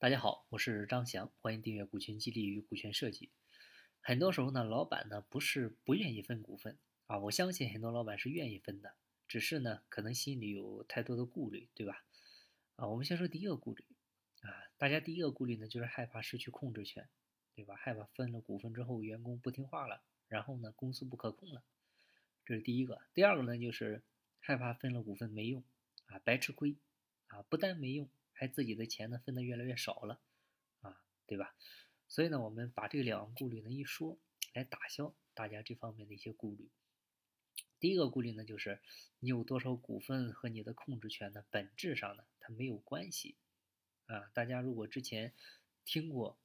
大家好，我是张翔，欢迎订阅《股权激励与股权设计》。很多时候呢，老板呢不是不愿意分股份啊，我相信很多老板是愿意分的，只是呢可能心里有太多的顾虑，对吧？啊，我们先说第一个顾虑啊，大家第一个顾虑呢就是害怕失去控制权，对吧？害怕分了股份之后员工不听话了，然后呢公司不可控了，这是第一个。第二个呢就是害怕分了股份没用啊，白吃亏啊，不但没用。还自己的钱呢分的越来越少了，啊，对吧？所以呢，我们把这两个顾虑呢一说，来打消大家这方面的一些顾虑。第一个顾虑呢，就是你有多少股份和你的控制权呢，本质上呢它没有关系，啊，大家如果之前听过，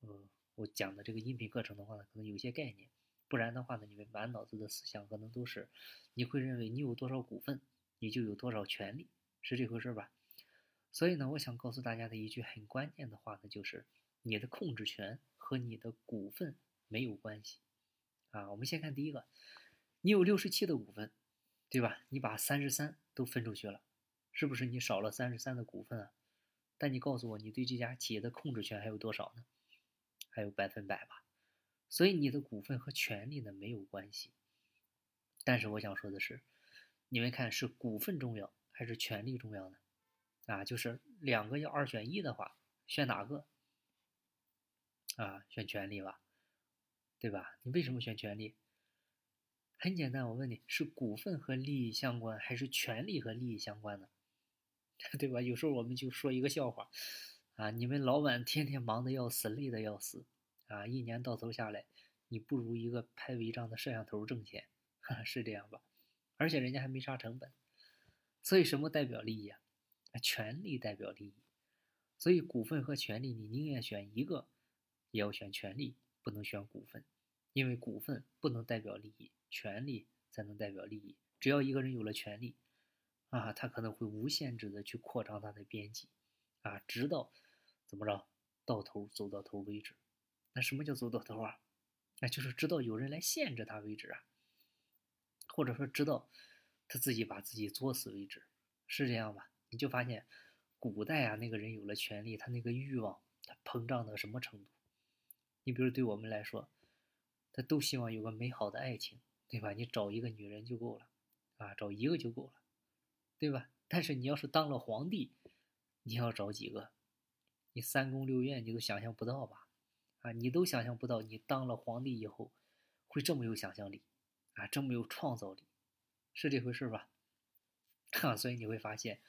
呃，我讲的这个音频课程的话呢，可能有些概念，不然的话呢，你们满脑子的思想可能都是，你会认为你有多少股份，你就有多少权利，是这回事吧？所以呢，我想告诉大家的一句很关键的话呢，就是你的控制权和你的股份没有关系啊。我们先看第一个，你有六十七的股份，对吧？你把三十三都分出去了，是不是你少了三十三的股份啊？但你告诉我，你对这家企业的控制权还有多少呢？还有百分百吧。所以你的股份和权利呢没有关系。但是我想说的是，你们看是股份重要还是权利重要呢？啊，就是两个要二选一的话，选哪个？啊，选权利吧，对吧？你为什么选权利？很简单，我问你是股份和利益相关，还是权利和利益相关呢？对吧？有时候我们就说一个笑话，啊，你们老板天天忙得要死，累得要死，啊，一年到头下来，你不如一个拍违章的摄像头挣钱，是这样吧？而且人家还没啥成本，所以什么代表利益啊？权利代表利益，所以股份和权利，你宁愿选一个，也要选权利，不能选股份，因为股份不能代表利益，权利才能代表利益。只要一个人有了权利，啊，他可能会无限制的去扩张他的边际，啊，直到怎么着，到头走到头为止。那什么叫走到头啊？那就是直到有人来限制他为止啊，或者说直到他自己把自己作死为止，是这样吧？你就发现，古代啊，那个人有了权利，他那个欲望，他膨胀到什么程度？你比如对我们来说，他都希望有个美好的爱情，对吧？你找一个女人就够了，啊，找一个就够了，对吧？但是你要是当了皇帝，你要找几个？你三宫六院你都想象不到吧？啊，你都想象不到，你当了皇帝以后会这么有想象力，啊，这么有创造力，是这回事吧？哈，所以你会发现。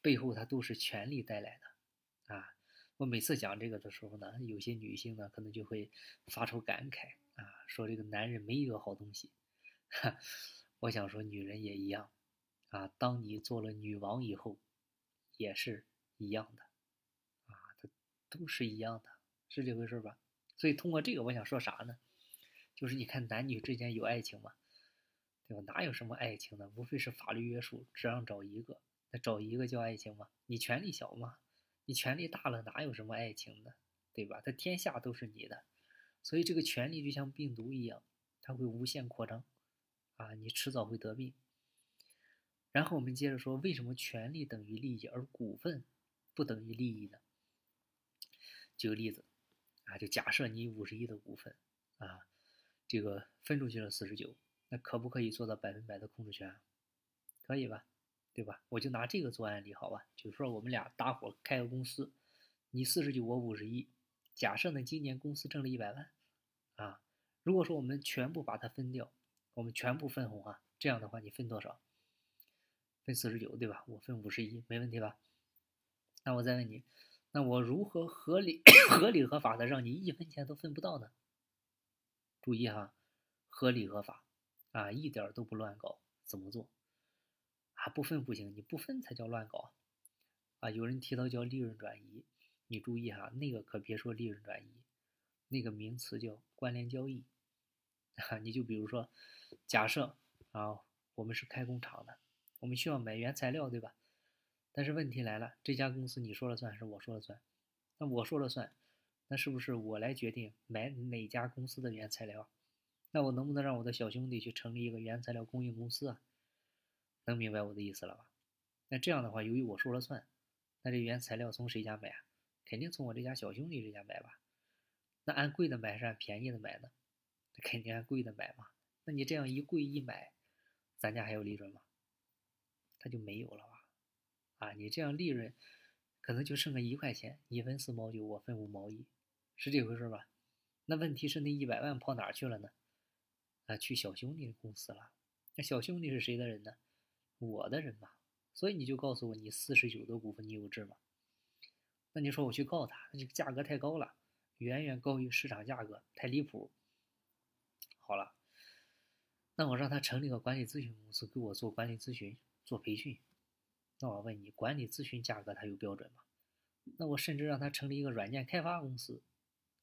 背后它都是权力带来的，啊，我每次讲这个的时候呢，有些女性呢可能就会发出感慨啊，说这个男人没一个好东西。哈，我想说女人也一样，啊，当你做了女王以后，也是一样的，啊，它都是一样的，是这回事吧？所以通过这个，我想说啥呢？就是你看男女之间有爱情吗？对吧？哪有什么爱情呢？无非是法律约束，只让找一个。那找一个叫爱情吗？你权力小吗？你权力大了，哪有什么爱情的，对吧？他天下都是你的，所以这个权力就像病毒一样，它会无限扩张，啊，你迟早会得病。然后我们接着说，为什么权力等于利益，而股份不等于利益呢？举个例子，啊，就假设你五十亿的股份，啊，这个分出去了四十九，那可不可以做到百分百的控制权？可以吧？对吧？我就拿这个做案例，好吧？就是说我们俩搭伙开个公司，你四十九，我五十一。假设呢，今年公司挣了一百万，啊，如果说我们全部把它分掉，我们全部分红啊，这样的话你分多少？分四十九，对吧？我分五十一，没问题吧？那我再问你，那我如何合理、合理合法的让你一分钱都分不到呢？注意哈，合理合法啊，一点都不乱搞，怎么做？啊，不分不行，你不分才叫乱搞，啊！有人提到叫利润转移，你注意哈，那个可别说利润转移，那个名词叫关联交易，啊，你就比如说，假设啊，我们是开工厂的，我们需要买原材料，对吧？但是问题来了，这家公司你说了算还是我说了算？那我说了算，那是不是我来决定买哪家公司的原材料？那我能不能让我的小兄弟去成立一个原材料供应公司啊？能明白我的意思了吧？那这样的话，由于我说了算，那这原材料从谁家买啊？肯定从我这家小兄弟这家买吧？那按贵的买是按便宜的买呢？肯定按贵的买嘛。那你这样一贵一买，咱家还有利润吗？他就没有了吧？啊，你这样利润可能就剩个一块钱，你分四毛九，我分五毛一，是这回事吧？那问题是那一百万跑哪去了呢？啊，去小兄弟的公司了。那小兄弟是谁的人呢？我的人嘛。所以你就告诉我，你四十九的股份你有质吗？那你说我去告他，那这个价格太高了，远远高于市场价格，太离谱。好了，那我让他成立个管理咨询公司，给我做管理咨询、做培训。那我问你，管理咨询价格它有标准吗？那我甚至让他成立一个软件开发公司，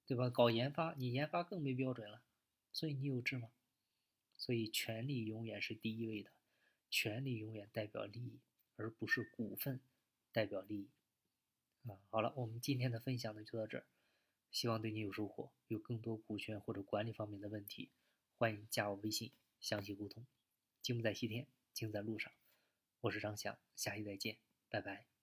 对吧？搞研发，你研发更没标准了。所以你有质吗？所以权力永远是第一位的，权利永远代表利益。而不是股份代表利益啊！好了，我们今天的分享呢就到这儿，希望对你有收获。有更多股权或者管理方面的问题，欢迎加我微信详细沟通。金不在西天，金在路上。我是张翔，下期再见，拜拜。